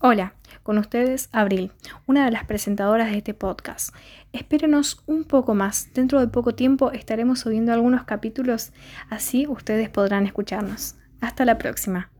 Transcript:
Hola, con ustedes Abril, una de las presentadoras de este podcast. Espérenos un poco más, dentro de poco tiempo estaremos subiendo algunos capítulos, así ustedes podrán escucharnos. Hasta la próxima.